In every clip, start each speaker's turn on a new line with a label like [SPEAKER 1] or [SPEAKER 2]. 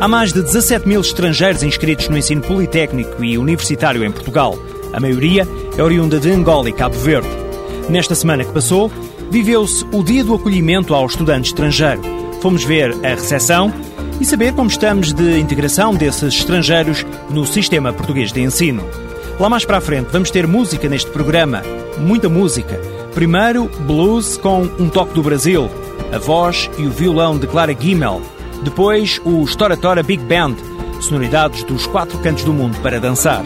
[SPEAKER 1] Há mais de 17 mil estrangeiros inscritos no ensino politécnico e universitário em Portugal. A maioria é oriunda de Angola e Cabo Verde. Nesta semana que passou, viveu-se o Dia do Acolhimento ao Estudante Estrangeiro. Fomos ver a recepção e saber como estamos de integração desses estrangeiros no sistema português de ensino. Lá mais para a frente vamos ter música neste programa, muita música. Primeiro, blues com um toque do Brasil, a voz e o violão de Clara Gimmel. Depois, o Storatora Big Band, sonoridades dos quatro cantos do mundo para dançar.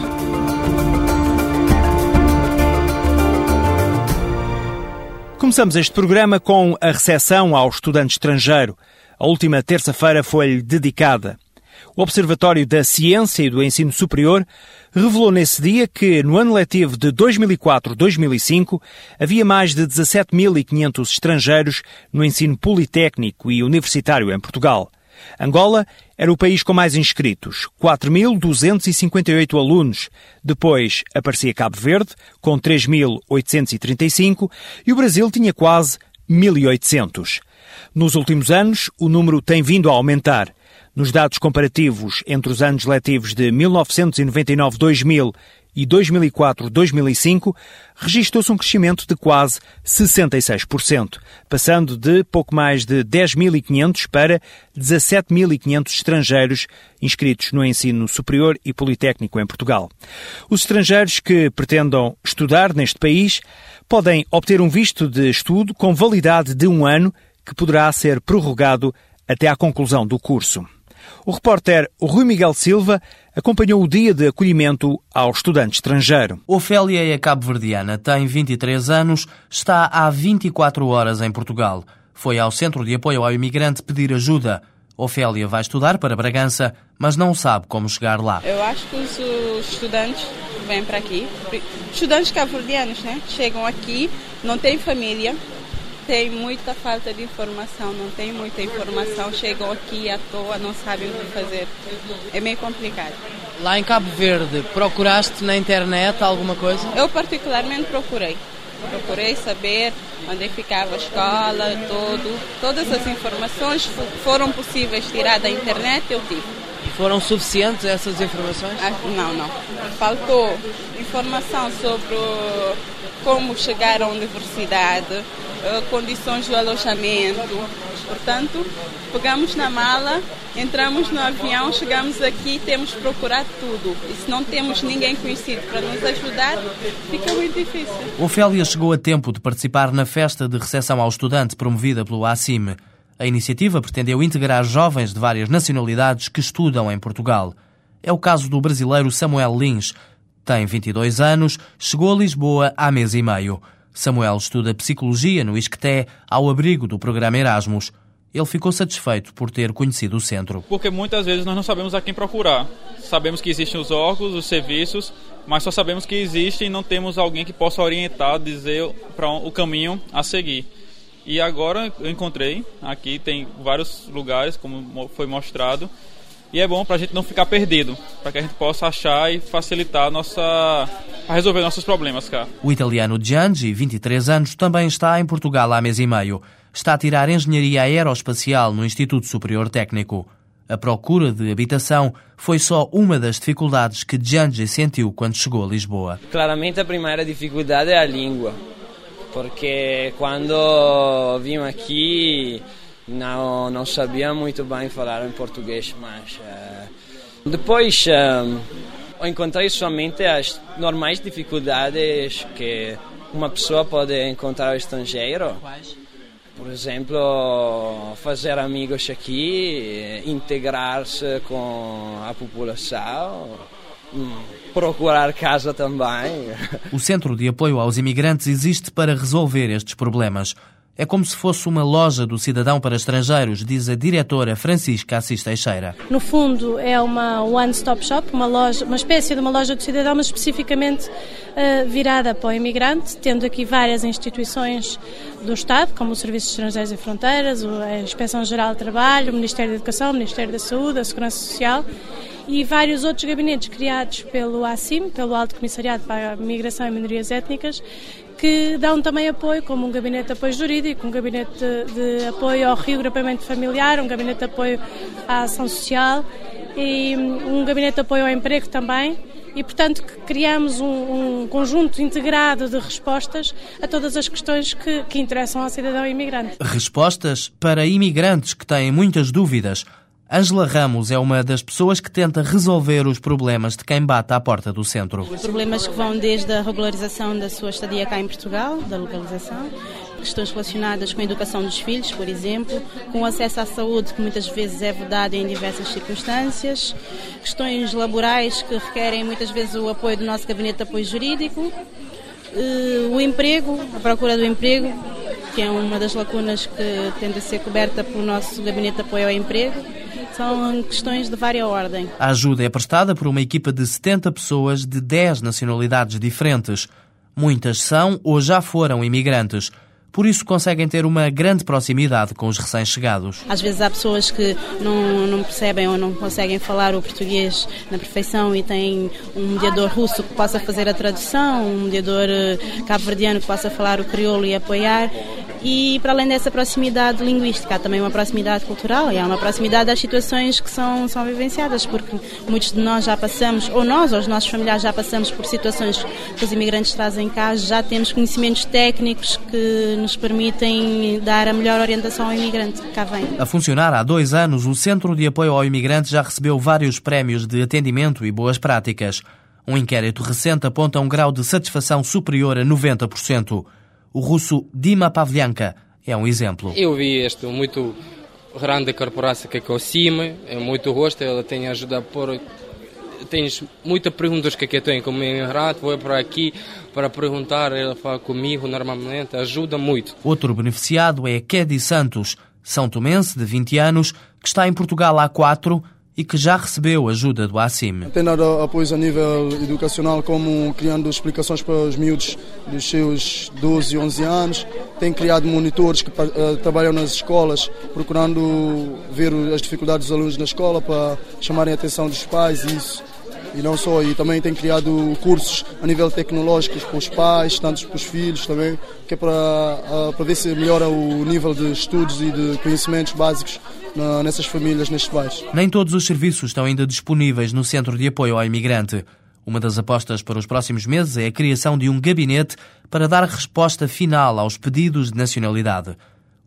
[SPEAKER 1] Começamos este programa com a recepção ao estudante estrangeiro. A última terça-feira foi-lhe dedicada. O Observatório da Ciência e do Ensino Superior revelou nesse dia que, no ano letivo de 2004-2005, havia mais de 17.500 estrangeiros no ensino politécnico e universitário em Portugal. Angola era o país com mais inscritos, 4.258 alunos. Depois aparecia Cabo Verde, com 3.835, e o Brasil tinha quase 1.800. Nos últimos anos, o número tem vindo a aumentar. Nos dados comparativos entre os anos letivos de 1999-2000 e 2004-2005, registrou-se um crescimento de quase 66%, passando de pouco mais de 10.500 para 17.500 estrangeiros inscritos no ensino superior e politécnico em Portugal. Os estrangeiros que pretendam estudar neste país podem obter um visto de estudo com validade de um ano que poderá ser prorrogado até à conclusão do curso. O repórter Rui Miguel Silva acompanhou o dia de acolhimento ao estudante estrangeiro.
[SPEAKER 2] Ofélia é cabo-verdiana, tem 23 anos, está há 24 horas em Portugal. Foi ao Centro de Apoio ao Imigrante pedir ajuda. Ofélia vai estudar para Bragança, mas não sabe como chegar lá.
[SPEAKER 3] Eu acho que os estudantes vêm para aqui, estudantes cabo-verdianos, né? Chegam aqui, não têm família, tem muita falta de informação, não tem muita informação, chegam aqui à toa, não sabem o que fazer. É meio complicado.
[SPEAKER 2] Lá em Cabo Verde, procuraste na internet alguma coisa?
[SPEAKER 3] Eu particularmente procurei. Procurei saber onde ficava a escola, todo, todas as informações foram possíveis tirar da internet, eu tive.
[SPEAKER 2] Foram suficientes essas informações?
[SPEAKER 3] Ah, não, não. Faltou informação sobre como chegar à universidade, condições do alojamento. Portanto, pegamos na mala, entramos no avião, chegamos aqui, temos que procurar tudo. E se não temos ninguém conhecido para nos ajudar, fica muito difícil.
[SPEAKER 2] Ofélia chegou a tempo de participar na festa de recepção ao estudante promovida pelo ACIM. A iniciativa pretendeu integrar jovens de várias nacionalidades que estudam em Portugal. É o caso do brasileiro Samuel Lins. Tem 22 anos, chegou a Lisboa há mês e meio. Samuel estuda psicologia no Isqueté, ao abrigo do programa Erasmus. Ele ficou satisfeito por ter conhecido o centro.
[SPEAKER 4] Porque muitas vezes nós não sabemos a quem procurar. Sabemos que existem os órgãos, os serviços, mas só sabemos que existem e não temos alguém que possa orientar, dizer para o caminho a seguir. E agora eu encontrei, aqui tem vários lugares, como foi mostrado, e é bom para a gente não ficar perdido, para que a gente possa achar e facilitar a nossa a resolver nossos problemas cá.
[SPEAKER 2] O italiano Giangi, 23 anos, também está em Portugal há mês e meio. Está a tirar engenharia aeroespacial no Instituto Superior Técnico. A procura de habitação foi só uma das dificuldades que Giangi sentiu quando chegou a Lisboa.
[SPEAKER 5] Claramente a primeira dificuldade é a língua, porque quando vim aqui não, não sabia muito bem falar em português, mas uh, depois uh, encontrei somente as normais dificuldades que uma pessoa pode encontrar ao estrangeiro. Por exemplo, fazer amigos aqui, integrar-se com a população, hum, procurar casa também.
[SPEAKER 2] O Centro de Apoio aos Imigrantes existe para resolver estes problemas. É como se fosse uma loja do cidadão para estrangeiros, diz a diretora Francisca Assis Teixeira.
[SPEAKER 6] No fundo, é uma one-stop shop, uma, loja, uma espécie de uma loja do cidadão, mas especificamente uh, virada para o imigrante, tendo aqui várias instituições do Estado, como o Serviço de Estrangeiros e Fronteiras, a Inspeção Geral de Trabalho, o Ministério da Educação, o Ministério da Saúde, a Segurança Social e vários outros gabinetes criados pelo ACIM, pelo Alto Comissariado para a Migração e Minorias Étnicas, que dão também apoio, como um gabinete de apoio jurídico, um gabinete de, de apoio ao regrupamento familiar, um gabinete de apoio à ação social e um gabinete de apoio ao emprego também. E, portanto, criamos um, um, conjunto integrado de respostas a todas as questões que, que interessam ao cidadão imigrante.
[SPEAKER 2] Respostas para imigrantes que têm muitas dúvidas Ângela Ramos é uma das pessoas que tenta resolver os problemas de quem bate à porta do centro.
[SPEAKER 7] Problemas que vão desde a regularização da sua estadia cá em Portugal, da localização, questões relacionadas com a educação dos filhos, por exemplo, com o acesso à saúde, que muitas vezes é vedado em diversas circunstâncias, questões laborais que requerem muitas vezes o apoio do nosso gabinete de apoio jurídico, eh, o emprego, a procura do emprego, que é uma das lacunas que tende a ser coberta pelo nosso gabinete de apoio ao emprego são questões de vária ordem.
[SPEAKER 2] A ajuda é prestada por uma equipa de 70 pessoas de 10 nacionalidades diferentes. Muitas são ou já foram imigrantes por isso conseguem ter uma grande proximidade com os recém-chegados.
[SPEAKER 7] Às vezes há pessoas que não, não percebem ou não conseguem falar o português na perfeição e têm um mediador russo que possa fazer a tradução, um mediador eh, cabo-verdiano que possa falar o crioulo e apoiar. E para além dessa proximidade linguística, há também uma proximidade cultural e há uma proximidade das situações que são, são vivenciadas, porque muitos de nós já passamos, ou nós ou os nossos familiares já passamos por situações que os imigrantes trazem cá, já temos conhecimentos técnicos que nos permitem dar a melhor orientação ao imigrante que cá vem.
[SPEAKER 2] A funcionar há dois anos, o Centro de Apoio ao Imigrante já recebeu vários prémios de atendimento e boas práticas. Um inquérito recente aponta um grau de satisfação superior a 90%. O russo Dima Pavlianka é um exemplo.
[SPEAKER 8] Eu vi este muito grande corporação que é o CIME, é muito gosto, ela tem ajudado por tens muitas perguntas que, que eu tenho como imigrante, vou para aqui para perguntar, ela fala comigo normalmente, ajuda muito.
[SPEAKER 2] Outro beneficiado é Kedi Santos, São Tomense, de 20 anos, que está em Portugal há 4 e que já recebeu ajuda do ACIM.
[SPEAKER 9] Tem dado apoios a nível educacional, como criando explicações para os miúdos dos seus 12 e 11 anos. Tem criado monitores que uh, trabalham nas escolas, procurando ver as dificuldades dos alunos na escola para chamarem a atenção dos pais e isso e não só, e também tem criado cursos a nível tecnológico para os pais, tanto para os filhos também, que é para, ah, para ver se melhora o nível de estudos e de conhecimentos básicos nessas famílias, nestes bairros.
[SPEAKER 2] Nem todos os serviços estão ainda disponíveis no Centro de Apoio ao Imigrante. Uma das apostas para os próximos meses é a criação de um gabinete para dar resposta final aos pedidos de nacionalidade.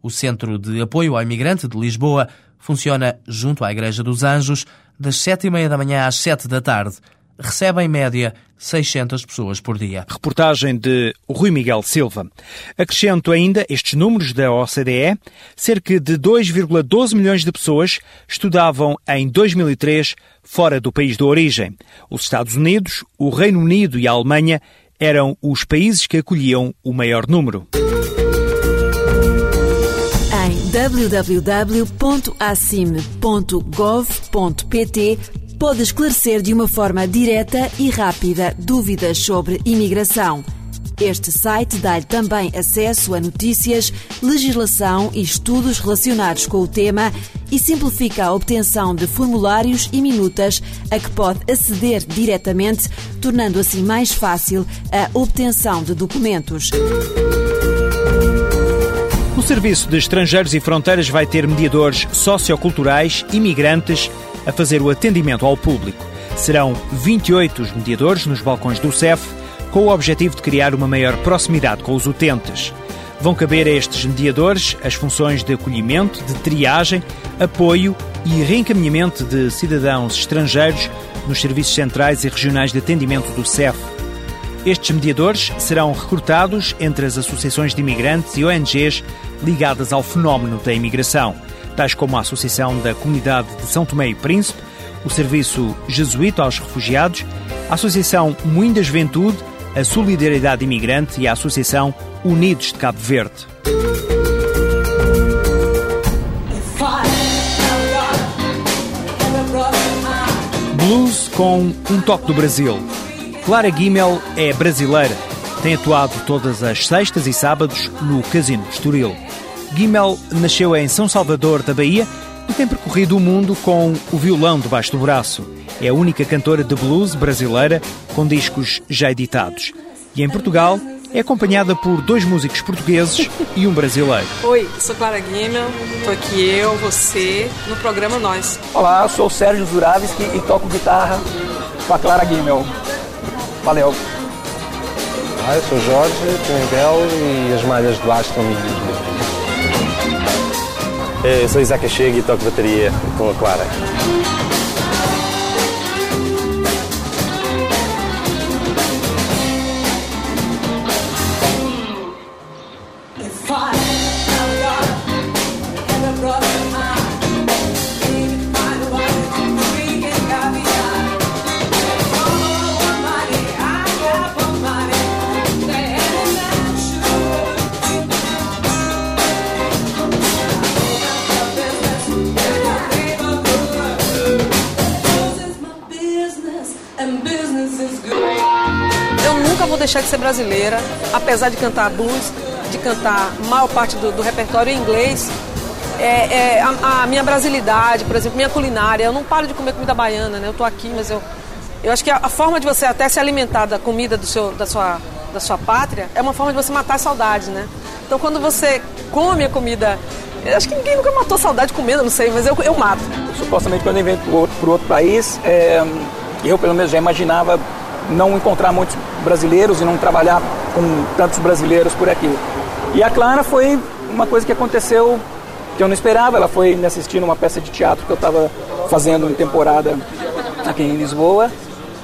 [SPEAKER 2] O Centro de Apoio ao Imigrante de Lisboa funciona junto à Igreja dos Anjos, das sete e meia da manhã às sete da tarde. Recebe em média 600 pessoas por dia.
[SPEAKER 1] Reportagem de Rui Miguel Silva. Acrescento ainda estes números da OCDE. Cerca de 2,12 milhões de pessoas estudavam em 2003 fora do país de origem. Os Estados Unidos, o Reino Unido e a Alemanha eram os países que acolhiam o maior número.
[SPEAKER 10] Em www.acim.gov.pt pode esclarecer de uma forma direta e rápida dúvidas sobre imigração. Este site dá-lhe também acesso a notícias, legislação e estudos relacionados com o tema e simplifica a obtenção de formulários e minutas a que pode aceder diretamente, tornando assim mais fácil a obtenção de documentos.
[SPEAKER 1] O Serviço de Estrangeiros e Fronteiras vai ter mediadores socioculturais, imigrantes, a fazer o atendimento ao público. Serão 28 os mediadores nos balcões do CEF, com o objetivo de criar uma maior proximidade com os utentes. Vão caber a estes mediadores as funções de acolhimento, de triagem, apoio e reencaminhamento de cidadãos estrangeiros nos serviços centrais e regionais de atendimento do CEF. Estes mediadores serão recrutados entre as associações de imigrantes e ONGs ligadas ao fenómeno da imigração tais como a Associação da Comunidade de São Tomé e Príncipe, o Serviço Jesuíta aos Refugiados, a Associação Moinho da Juventude, a Solidariedade Imigrante e a Associação Unidos de Cabo Verde. Blues com um toque do Brasil. Clara Guimel é brasileira. Tem atuado todas as sextas e sábados no Casino Estoril. Guimel nasceu em São Salvador da Bahia e tem percorrido o mundo com o violão debaixo do braço. É a única cantora de blues brasileira com discos já editados. E em Portugal é acompanhada por dois músicos portugueses e um brasileiro.
[SPEAKER 11] Oi, sou Clara Guimel, estou aqui eu, você, no programa Nós.
[SPEAKER 12] Olá, sou o Sérgio Zuravski e toco guitarra com a Clara Guimel. Valeu.
[SPEAKER 13] Ah, eu sou Jorge, Pimentel e as malhas de baixo estão
[SPEAKER 14] Eu sou Isaac Chega e toco bateria com a Clara.
[SPEAKER 11] Deixar de ser brasileira, apesar de cantar blues, de cantar maior parte do, do repertório em inglês. É, é a, a, minha brasilidade, por exemplo, minha culinária. Eu não paro de comer comida baiana, né? Eu tô aqui, mas eu, eu acho que a, a forma de você até se alimentar da comida do seu, da, sua, da sua pátria é uma forma de você matar a saudade, né? Então, quando você come a comida eu acho que ninguém nunca matou saudade comendo, não sei, mas eu, eu mato.
[SPEAKER 12] Supostamente, quando eu venho para outro, outro país, é, eu pelo menos já imaginava não encontrar muitos brasileiros e não trabalhar com tantos brasileiros por aqui. E a Clara foi uma coisa que aconteceu que eu não esperava. Ela foi me assistir numa peça de teatro que eu estava fazendo em temporada aqui em Lisboa.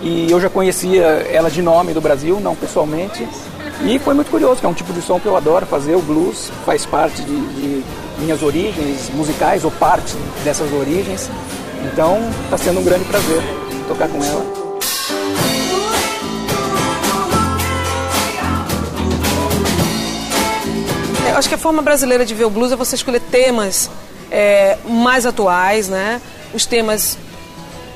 [SPEAKER 12] E eu já conhecia ela de nome do Brasil, não pessoalmente. E foi muito curioso, que é um tipo de som que eu adoro fazer. O blues faz parte de, de minhas origens musicais, ou parte dessas origens. Então está sendo um grande prazer tocar com ela.
[SPEAKER 11] Acho que a forma brasileira de ver o blues é você escolher temas é, mais atuais, né? Os temas,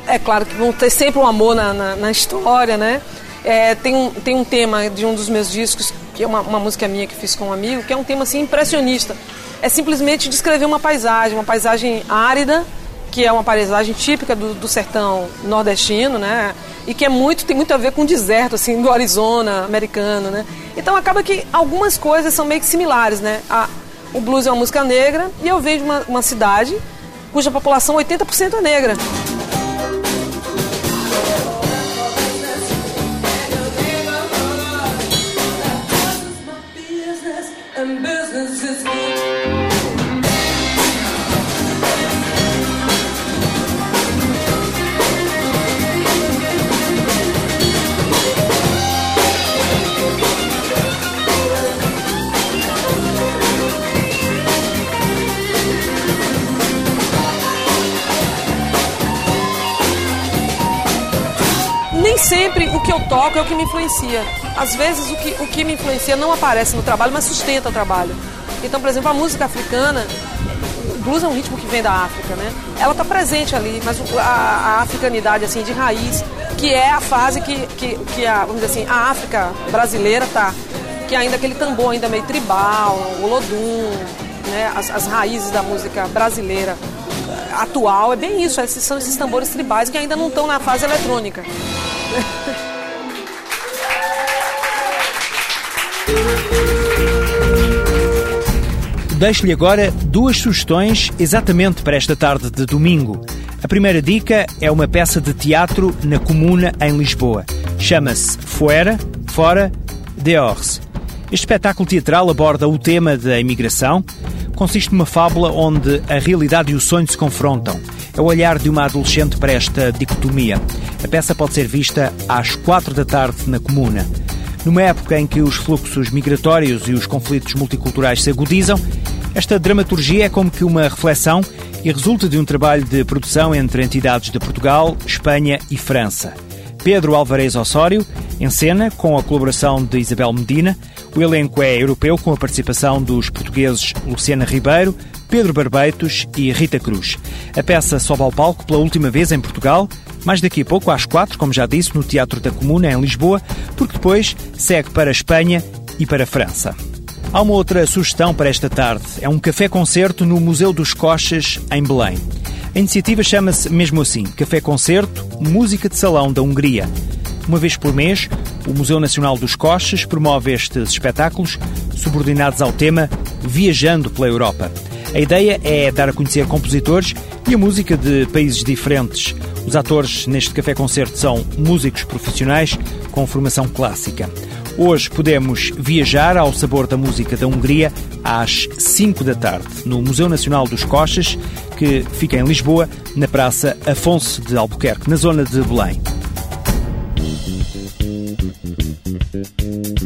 [SPEAKER 11] é claro que vão ter sempre um amor na, na, na história, né? É, tem, um, tem um tema de um dos meus discos, que é uma, uma música minha que fiz com um amigo, que é um tema assim impressionista. É simplesmente descrever uma paisagem, uma paisagem árida, que é uma paisagem típica do, do, sertão nordestino, né? E que é muito tem muito a ver com o deserto assim do Arizona americano, né? Então acaba que algumas coisas são meio que similares, né? A, o blues é uma música negra e eu vejo uma, uma cidade cuja população 80% é negra. Que eu toco é o que me influencia. Às vezes o que, o que me influencia não aparece no trabalho, mas sustenta o trabalho. Então, por exemplo, a música africana, o blues é um ritmo que vem da África, né? Ela está presente ali, mas a, a, africanidade assim de raiz, que é a fase que, que, que a, vamos dizer assim, a África brasileira tá, que é ainda aquele tambor ainda meio tribal, o lodum, né? As, as raízes da música brasileira atual é bem isso, esses são esses tambores tribais que ainda não estão na fase eletrônica.
[SPEAKER 1] Deixo-lhe agora duas sugestões exatamente para esta tarde de domingo. A primeira dica é uma peça de teatro na Comuna, em Lisboa. Chama-se Fuera, Fora, Dehors. Este espetáculo teatral aborda o tema da imigração. Consiste numa fábula onde a realidade e o sonho se confrontam. É o olhar de uma adolescente para esta dicotomia. A peça pode ser vista às quatro da tarde na Comuna. Numa época em que os fluxos migratórios e os conflitos multiculturais se agudizam, esta dramaturgia é como que uma reflexão e resulta de um trabalho de produção entre entidades de Portugal, Espanha e França. Pedro Alvarez Osório, em cena, com a colaboração de Isabel Medina. O elenco é europeu, com a participação dos portugueses Luciana Ribeiro, Pedro Barbeitos e Rita Cruz. A peça sobe ao palco pela última vez em Portugal Mais daqui a pouco, às quatro, como já disse, no Teatro da Comuna, em Lisboa, porque depois segue para a Espanha e para a França. Há uma outra sugestão para esta tarde. É um café-concerto no Museu dos Coches, em Belém. A iniciativa chama-se mesmo assim Café-Concerto Música de Salão da Hungria. Uma vez por mês, o Museu Nacional dos Coches promove estes espetáculos subordinados ao tema Viajando pela Europa. A ideia é dar a conhecer compositores e a música de países diferentes. Os atores neste café-concerto são músicos profissionais com formação clássica. Hoje podemos viajar ao sabor da música da Hungria às 5 da tarde, no Museu Nacional dos Coches, que fica em Lisboa, na Praça Afonso de Albuquerque, na zona de Belém.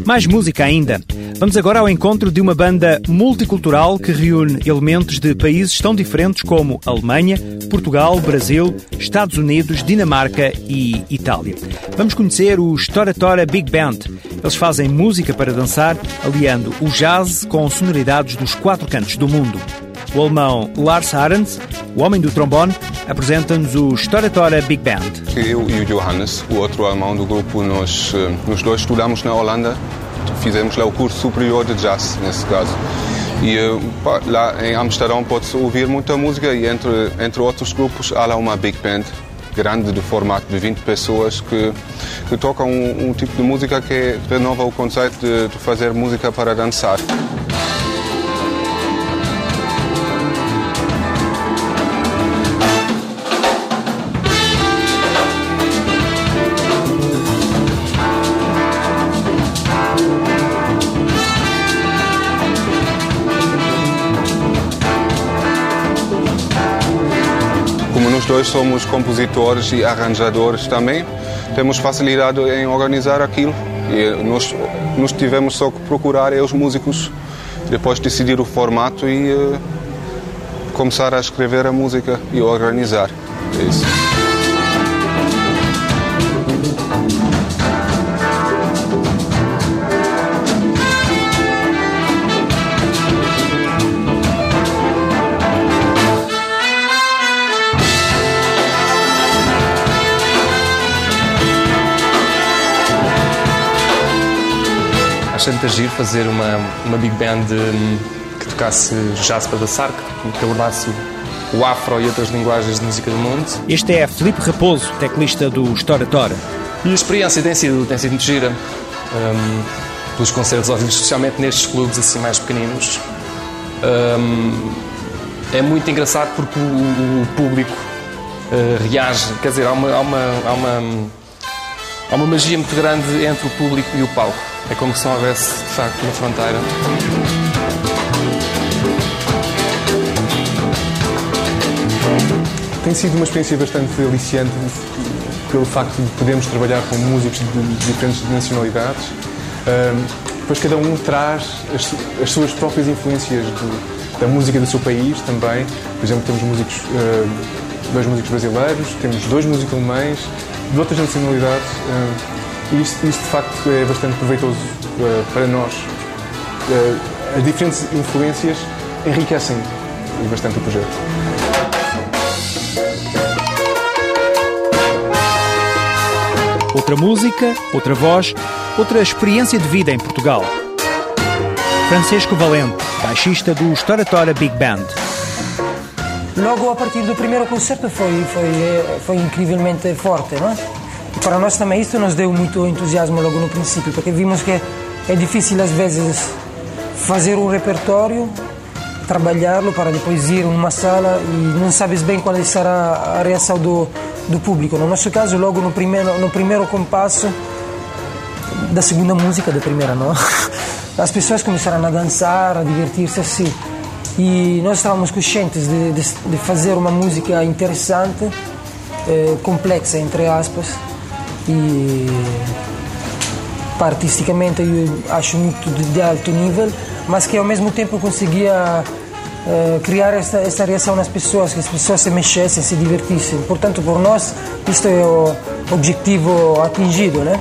[SPEAKER 1] Mais música ainda. Vamos agora ao encontro de uma banda multicultural que reúne elementos de países tão diferentes como Alemanha, Portugal, Brasil, Estados Unidos, Dinamarca e Itália. Vamos conhecer o Stora Tora Big Band. Eles fazem música para dançar, aliando o jazz com sonoridades dos quatro cantos do mundo. O alemão Lars Arends, o homem do trombone, apresenta-nos o Stora Tora Big Band.
[SPEAKER 15] Eu e o Johannes, o outro alemão do grupo, nós, eh, nós dois estudamos na Holanda fizemos lá o curso superior de jazz, nesse caso. E eh, lá em Amsterdão pode-se ouvir muita música e entre, entre outros grupos há lá uma big band grande de formato de 20 pessoas que, que tocam um, um tipo de música que renova o conceito de, de fazer música para dançar. Dois somos compositores e arranjadores também. Temos facilidade em organizar aquilo e nós, nós tivemos só que procurar os músicos, depois decidir o formato e uh, começar a escrever a música e organizar. É isso.
[SPEAKER 13] Bastante agir fazer uma, uma big band hum, que tocasse jazz para dançar, que abordasse o afro e outras linguagens de música do mundo.
[SPEAKER 1] Este é Felipe Raposo, teclista do Stora Tora.
[SPEAKER 13] E a experiência tem sido, tem sido muito gira. Um, pelos concertos ao vivo, especialmente nestes clubes assim mais pequeninos. Um, é muito engraçado porque o, o público uh, reage, quer dizer, há uma, há, uma, há, uma, há uma magia muito grande entre o público e o palco. É como se não houvesse, de facto, uma fronteira. Tem sido uma experiência bastante aliciante pelo facto de podermos trabalhar com músicos de diferentes nacionalidades. Depois cada um traz as, as suas próprias influências do, da música do seu país também. Por exemplo, temos músicos, dois músicos brasileiros, temos dois músicos alemães, de outras nacionalidades. E isto, isto, de facto é bastante proveitoso uh, para nós. Uh, as diferentes influências enriquecem bastante o projeto.
[SPEAKER 1] Outra música, outra voz, outra experiência de vida em Portugal. Francisco Valente, baixista do Storatora Big Band.
[SPEAKER 16] Logo a partir do primeiro concerto foi, foi, eh, foi incrivelmente forte, não é? Para nós também isso nos deu muito entusiasmo logo no princípio, porque vimos que é difícil às vezes fazer um repertório, trabalhá-lo para depois ir numa sala e não sabes bem qual será a reação do, do público. No nosso caso, logo no primeiro, no primeiro compasso da segunda música, da primeira, não? As pessoas começaram a dançar, a divertir-se assim. E nós estávamos conscientes de, de, de fazer uma música interessante, eh, complexa, entre aspas, e artisticamente eu acho muito de, de, alto nível, mas que ao mesmo tempo conseguia uh, criar esta, esta reação nas pessoas, que as pessoas se mexessem, se divertissem. Portanto, por nós, isto é o objetivo atingido, né?